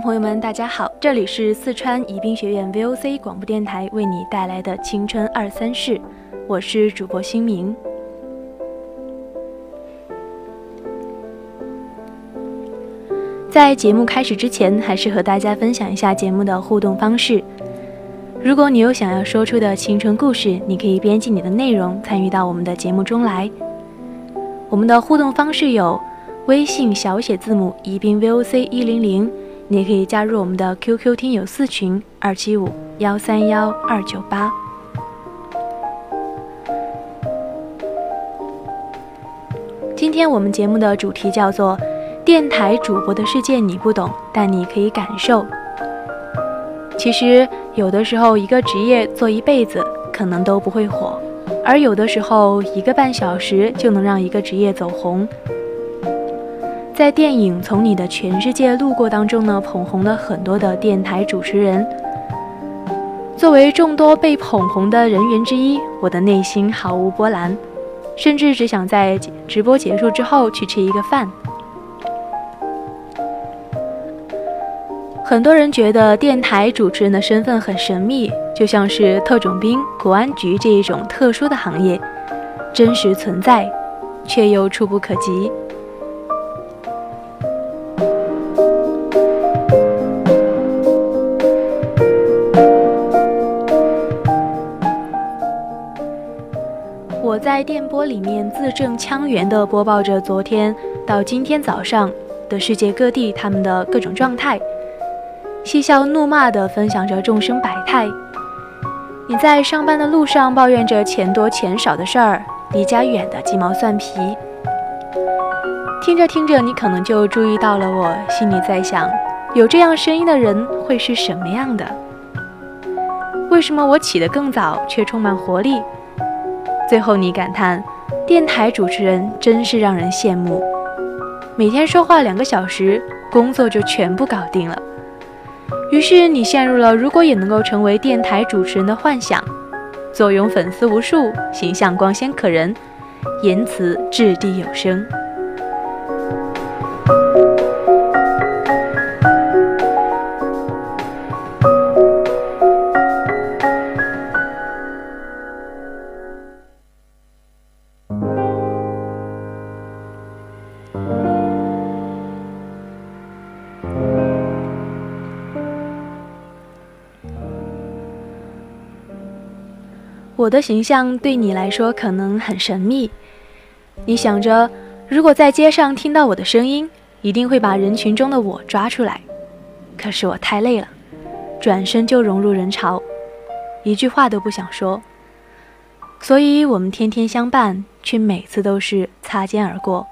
朋友们，大家好，这里是四川宜宾学院 VOC 广播电台为你带来的《青春二三事》，我是主播新明。在节目开始之前，还是和大家分享一下节目的互动方式。如果你有想要说出的青春故事，你可以编辑你的内容参与到我们的节目中来。我们的互动方式有微信小写字母宜宾 VOC 一零零。你也可以加入我们的 QQ 听友四群二七五幺三幺二九八。今天我们节目的主题叫做“电台主播的世界你不懂，但你可以感受”。其实有的时候，一个职业做一辈子可能都不会火，而有的时候，一个半小时就能让一个职业走红。在电影《从你的全世界路过》当中呢，捧红了很多的电台主持人。作为众多被捧红的人员之一，我的内心毫无波澜，甚至只想在直播结束之后去吃一个饭。很多人觉得电台主持人的身份很神秘，就像是特种兵、国安局这一种特殊的行业，真实存在，却又触不可及。我在电波里面字正腔圆地播报着昨天到今天早上的世界各地他们的各种状态，嬉笑怒骂地分享着众生百态。你在上班的路上抱怨着钱多钱少的事儿，离家远的鸡毛蒜皮。听着听着，你可能就注意到了我，心里在想，有这样声音的人会是什么样的？为什么我起得更早，却充满活力？最后，你感叹，电台主持人真是让人羡慕，每天说话两个小时，工作就全部搞定了。于是你陷入了如果也能够成为电台主持人的幻想，坐拥粉丝无数，形象光鲜可人，言辞掷地有声。我的形象对你来说可能很神秘，你想着，如果在街上听到我的声音，一定会把人群中的我抓出来。可是我太累了，转身就融入人潮，一句话都不想说。所以，我们天天相伴，却每次都是擦肩而过。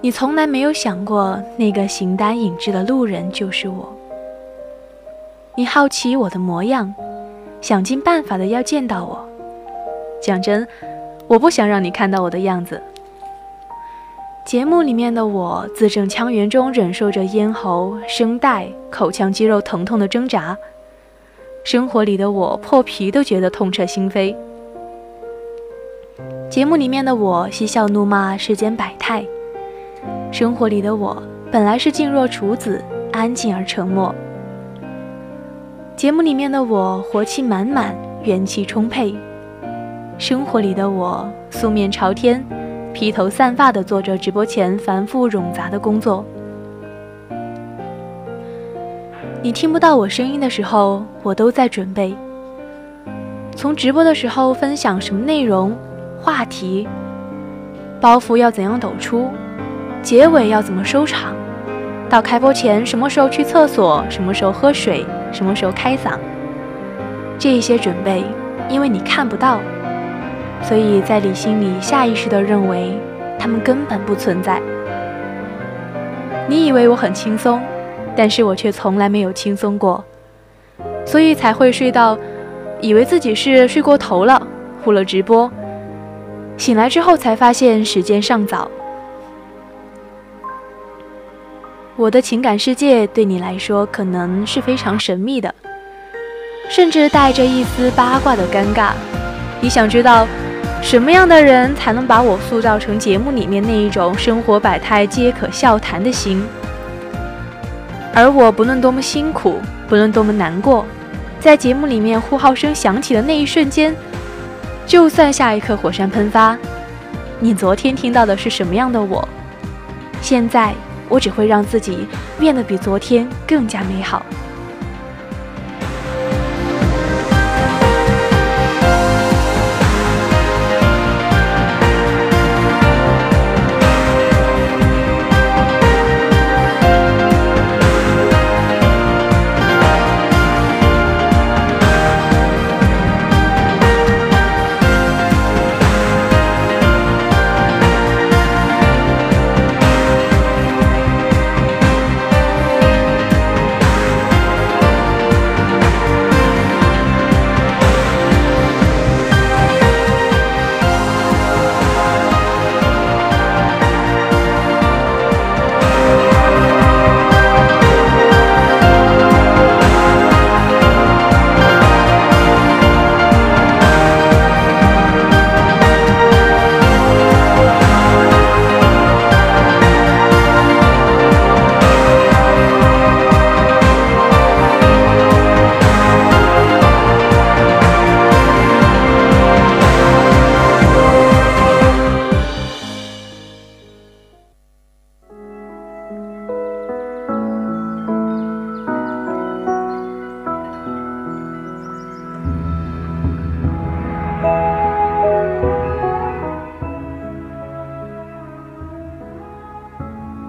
你从来没有想过，那个形单影只的路人就是我。你好奇我的模样。想尽办法的要见到我。讲真，我不想让你看到我的样子。节目里面的我字正腔圆中忍受着咽喉、声带、口腔肌肉疼痛的挣扎；生活里的我破皮都觉得痛彻心扉。节目里面的我嬉笑怒骂世间百态；生活里的我本来是静若处子，安静而沉默。节目里面的我活气满满，元气充沛。生活里的我素面朝天，披头散发地做着直播前繁复冗杂的工作。你听不到我声音的时候，我都在准备。从直播的时候分享什么内容、话题，包袱要怎样抖出，结尾要怎么收场，到开播前什么时候去厕所，什么时候喝水，什么时候开嗓，这一些准备，因为你看不到，所以在你心里下意识地认为他们根本不存在。你以为我很轻松，但是我却从来没有轻松过，所以才会睡到。以为自己是睡过头了，忽了直播。醒来之后才发现时间尚早。我的情感世界对你来说可能是非常神秘的，甚至带着一丝八卦的尴尬。你想知道什么样的人才能把我塑造成节目里面那一种生活百态皆可笑谈的型？而我不论多么辛苦，不论多么难过。在节目里面呼号声响起的那一瞬间，就算下一刻火山喷发，你昨天听到的是什么样的我？现在我只会让自己变得比昨天更加美好。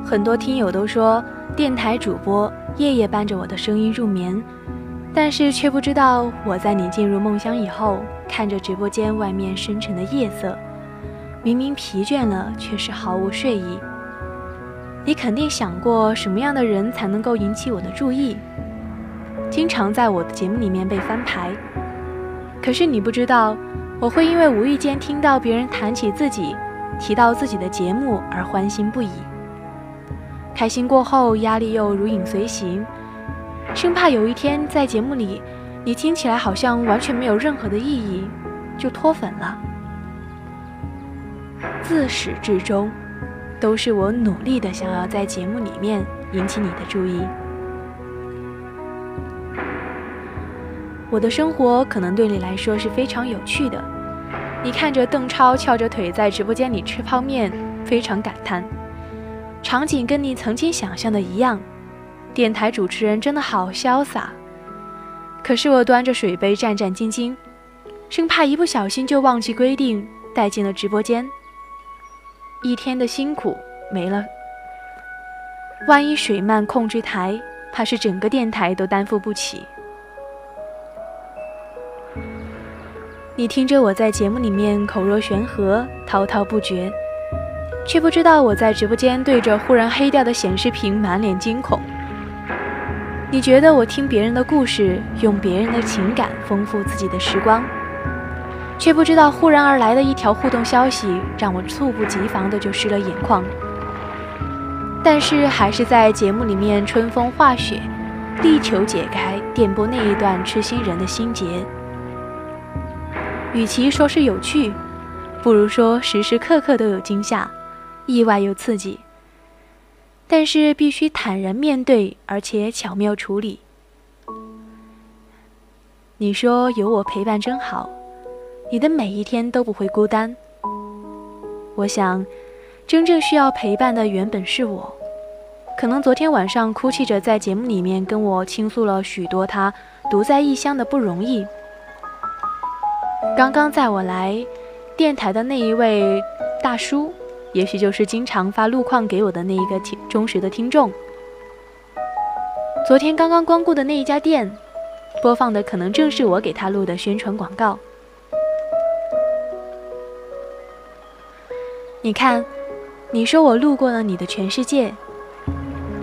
很多听友都说，电台主播夜夜伴着我的声音入眠，但是却不知道我在你进入梦乡以后，看着直播间外面深沉的夜色，明明疲倦了，却是毫无睡意。你肯定想过什么样的人才能够引起我的注意，经常在我的节目里面被翻牌。可是你不知道，我会因为无意间听到别人谈起自己，提到自己的节目而欢欣不已。开心过后，压力又如影随形，生怕有一天在节目里，你听起来好像完全没有任何的意义，就脱粉了。自始至终，都是我努力的想要在节目里面引起你的注意。我的生活可能对你来说是非常有趣的，你看着邓超翘着腿在直播间里吃泡面，非常感叹。场景跟你曾经想象的一样，电台主持人真的好潇洒。可是我端着水杯战战兢兢，生怕一不小心就忘记规定带进了直播间。一天的辛苦没了，万一水漫控制台，怕是整个电台都担负不起。你听着我在节目里面口若悬河，滔滔不绝。却不知道我在直播间对着忽然黑掉的显示屏满脸惊恐。你觉得我听别人的故事，用别人的情感丰富自己的时光，却不知道忽然而来的一条互动消息，让我猝不及防的就湿了眼眶。但是还是在节目里面春风化雪，力求解开电波那一段痴心人的心结。与其说是有趣，不如说时时刻刻都有惊吓。意外又刺激，但是必须坦然面对，而且巧妙处理。你说有我陪伴真好，你的每一天都不会孤单。我想，真正需要陪伴的原本是我。可能昨天晚上哭泣着在节目里面跟我倾诉了许多他独在异乡的不容易。刚刚在我来电台的那一位大叔，也许就是经常发路况给我的那一个听忠实的听众。昨天刚刚光顾的那一家店，播放的可能正是我给他录的宣传广告。你看，你说我路过了你的全世界，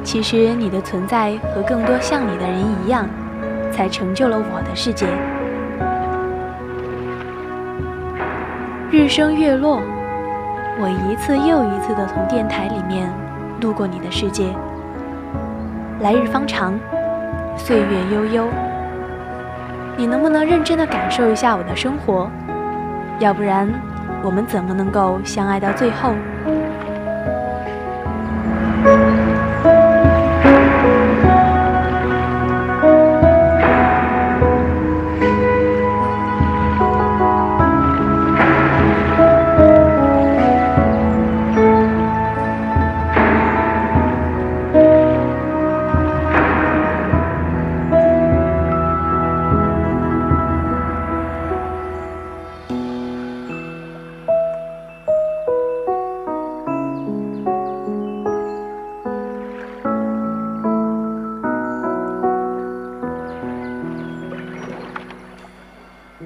其实你的存在和更多像你的人一样，才成就了我的世界。日升月落，我一次又一次的从电台里面路过你的世界。来日方长，岁月悠悠，你能不能认真的感受一下我的生活？要不然。我们怎么能够相爱到最后？前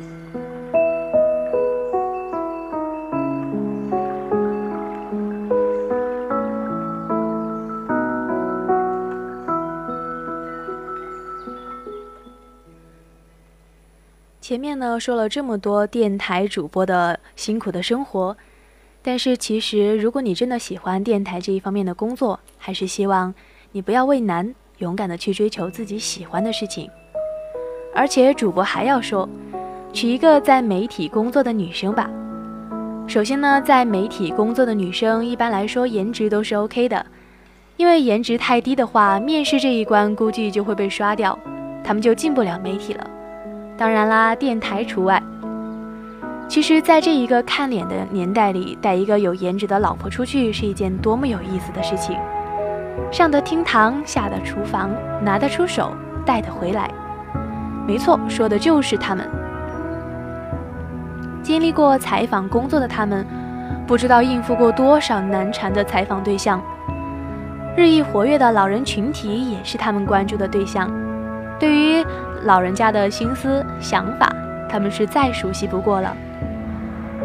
面呢说了这么多电台主播的辛苦的生活，但是其实如果你真的喜欢电台这一方面的工作，还是希望你不要畏难，勇敢的去追求自己喜欢的事情。而且主播还要说，娶一个在媒体工作的女生吧。首先呢，在媒体工作的女生一般来说颜值都是 OK 的，因为颜值太低的话，面试这一关估计就会被刷掉，他们就进不了媒体了。当然啦，电台除外。其实，在这一个看脸的年代里，带一个有颜值的老婆出去是一件多么有意思的事情。上得厅堂，下得厨房，拿得出手，带得回来。没错，说的就是他们。经历过采访工作的他们，不知道应付过多少难缠的采访对象。日益活跃的老人群体也是他们关注的对象。对于老人家的心思想法，他们是再熟悉不过了，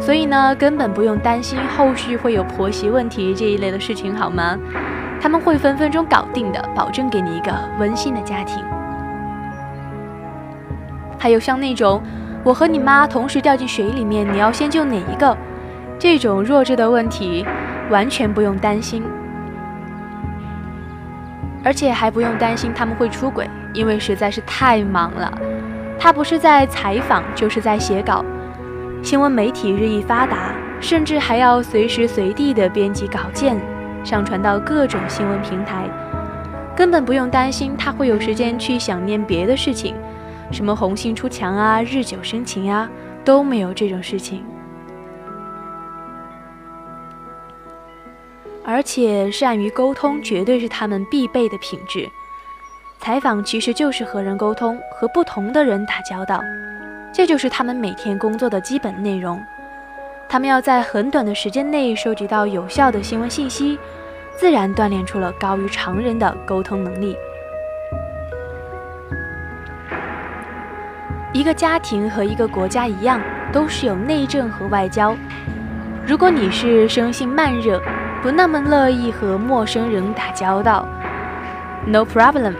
所以呢，根本不用担心后续会有婆媳问题这一类的事情，好吗？他们会分分钟搞定的，保证给你一个温馨的家庭。还有像那种我和你妈同时掉进水里面，你要先救哪一个？这种弱智的问题，完全不用担心。而且还不用担心他们会出轨，因为实在是太忙了。他不是在采访，就是在写稿。新闻媒体日益发达，甚至还要随时随地的编辑稿件，上传到各种新闻平台，根本不用担心他会有时间去想念别的事情，什么红杏出墙啊，日久生情啊，都没有这种事情。而且善于沟通，绝对是他们必备的品质。采访其实就是和人沟通，和不同的人打交道，这就是他们每天工作的基本内容。他们要在很短的时间内收集到有效的新闻信息，自然锻炼出了高于常人的沟通能力。一个家庭和一个国家一样，都是有内政和外交。如果你是生性慢热，不那么乐意和陌生人打交道，No problem，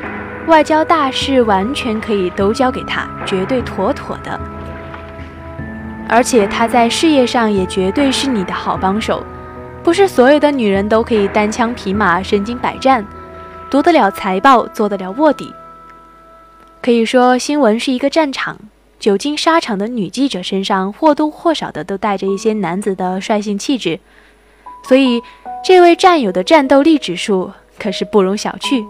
外交大事完全可以都交给他，绝对妥妥的。而且他在事业上也绝对是你的好帮手。不是所有的女人都可以单枪匹马、身经百战，读得了财报，做得了卧底。可以说，新闻是一个战场，久经沙场的女记者身上或多或少的都带着一些男子的率性气质，所以。这位战友的战斗力指数可是不容小觑。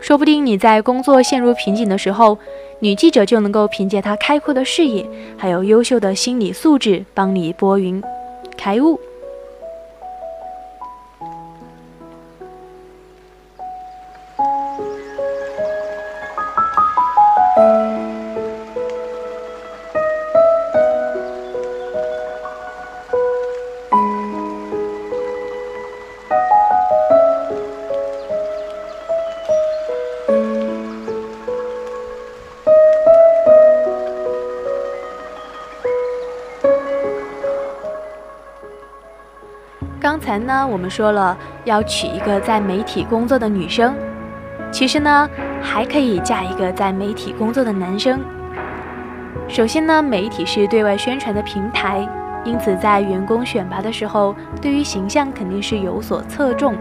说不定你在工作陷入瓶颈的时候，女记者就能够凭借她开阔的视野，还有优秀的心理素质，帮你拨云开雾。前呢，我们说了要娶一个在媒体工作的女生，其实呢，还可以嫁一个在媒体工作的男生。首先呢，媒体是对外宣传的平台，因此在员工选拔的时候，对于形象肯定是有所侧重。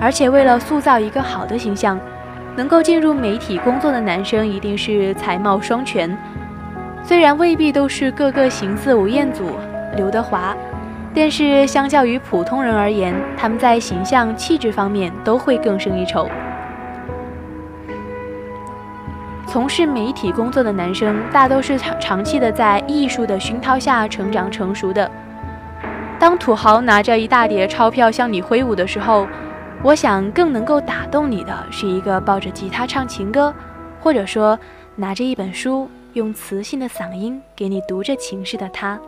而且为了塑造一个好的形象，能够进入媒体工作的男生一定是才貌双全，虽然未必都是个个形似吴彦祖、刘德华。但是，相较于普通人而言，他们在形象、气质方面都会更胜一筹。从事媒体工作的男生，大都是长长期的在艺术的熏陶下成长成熟的。当土豪拿着一大叠钞票向你挥舞的时候，我想更能够打动你的是一个抱着吉他唱情歌，或者说拿着一本书，用磁性的嗓音给你读着情诗的他。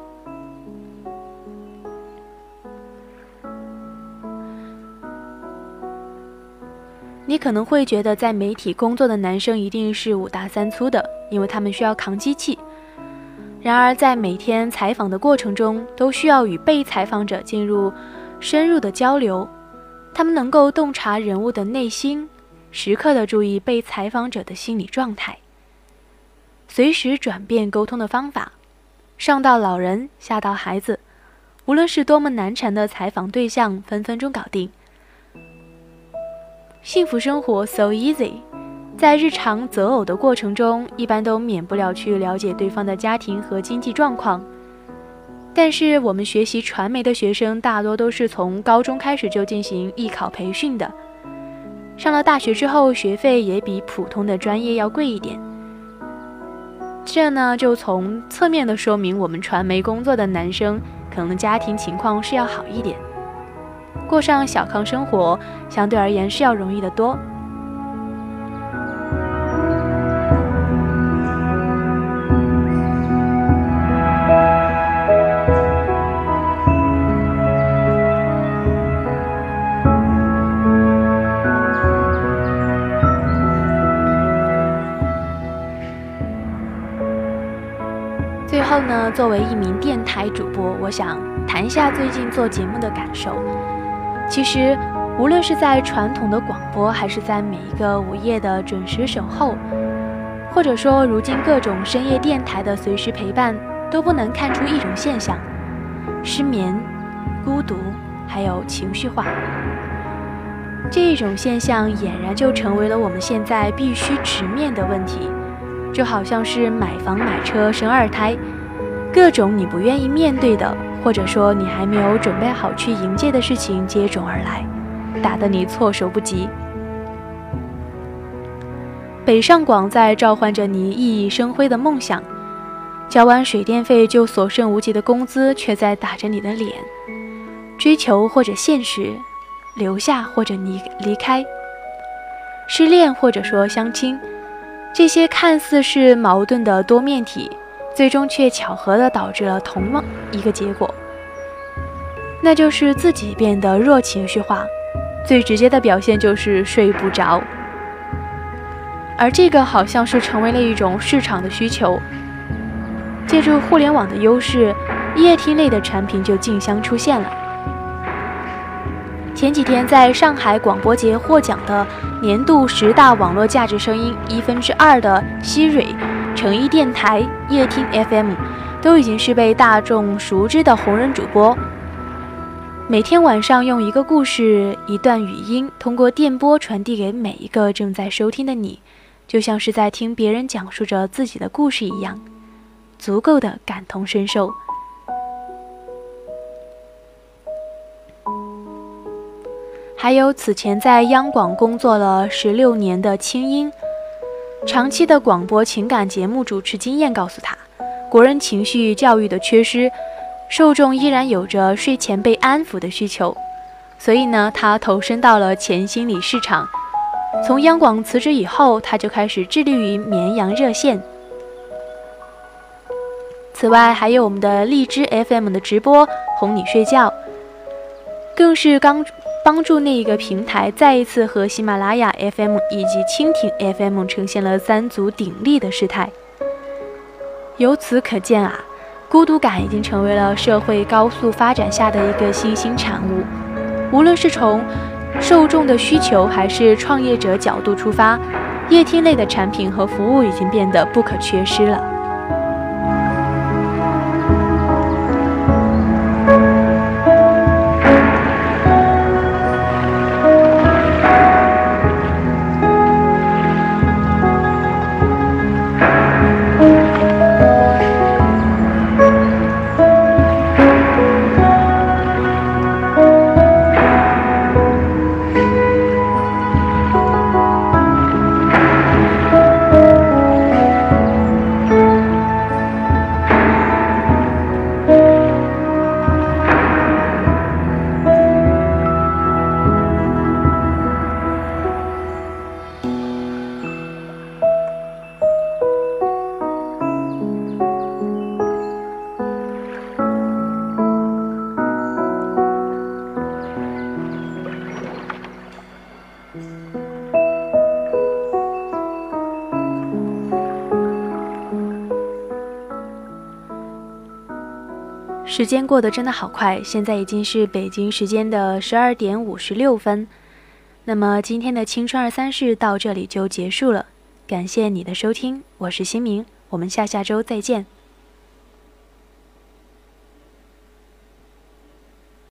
你可能会觉得，在媒体工作的男生一定是五大三粗的，因为他们需要扛机器。然而，在每天采访的过程中，都需要与被采访者进入深入的交流。他们能够洞察人物的内心，时刻的注意被采访者的心理状态，随时转变沟通的方法，上到老人，下到孩子，无论是多么难缠的采访对象，分分钟搞定。幸福生活 so easy，在日常择偶的过程中，一般都免不了去了解对方的家庭和经济状况。但是我们学习传媒的学生大多都是从高中开始就进行艺考培训的，上了大学之后，学费也比普通的专业要贵一点。这呢，就从侧面的说明我们传媒工作的男生可能家庭情况是要好一点。过上小康生活，相对而言是要容易得多。最后呢，作为一名电台主播，我想谈一下最近做节目的感受。其实，无论是在传统的广播，还是在每一个午夜的准时守候，或者说如今各种深夜电台的随时陪伴，都不能看出一种现象：失眠、孤独，还有情绪化。这一种现象俨然就成为了我们现在必须直面的问题，就好像是买房买车生二胎，各种你不愿意面对的。或者说，你还没有准备好去迎接的事情接踵而来，打得你措手不及。北上广在召唤着你熠熠生辉的梦想，交完水电费就所剩无几的工资却在打着你的脸。追求或者现实，留下或者离离开，失恋或者说相亲，这些看似是矛盾的多面体。最终却巧合的导致了同样一个结果，那就是自己变得弱情绪化，最直接的表现就是睡不着。而这个好像是成为了一种市场的需求，借助互联网的优势，夜听类的产品就竞相出现了。前几天在上海广播节获奖的年度十大网络价值声音一分之二的希蕊。成一电台、夜听 FM，都已经是被大众熟知的红人主播。每天晚上用一个故事、一段语音，通过电波传递给每一个正在收听的你，就像是在听别人讲述着自己的故事一样，足够的感同身受。还有此前在央广工作了十六年的青音，长期的广播情感节目主持经验告诉他，国人情绪教育的缺失，受众依然有着睡前被安抚的需求，所以呢，他投身到了前心理市场。从央广辞职以后，他就开始致力于绵阳热线。此外，还有我们的荔枝 FM 的直播哄你睡觉，更是刚帮助那一个平台再一次和喜马拉雅 FM 以及蜻蜓 FM 呈现了三足鼎立的事态。由此可见啊，孤独感已经成为了社会高速发展下的一个新兴产物。无论是从受众的需求，还是创业者角度出发，夜听类的产品和服务已经变得不可缺失了。时间过得真的好快，现在已经是北京时间的十二点五十六分。那么今天的青春二三事到这里就结束了，感谢你的收听，我是新明，我们下下周再见。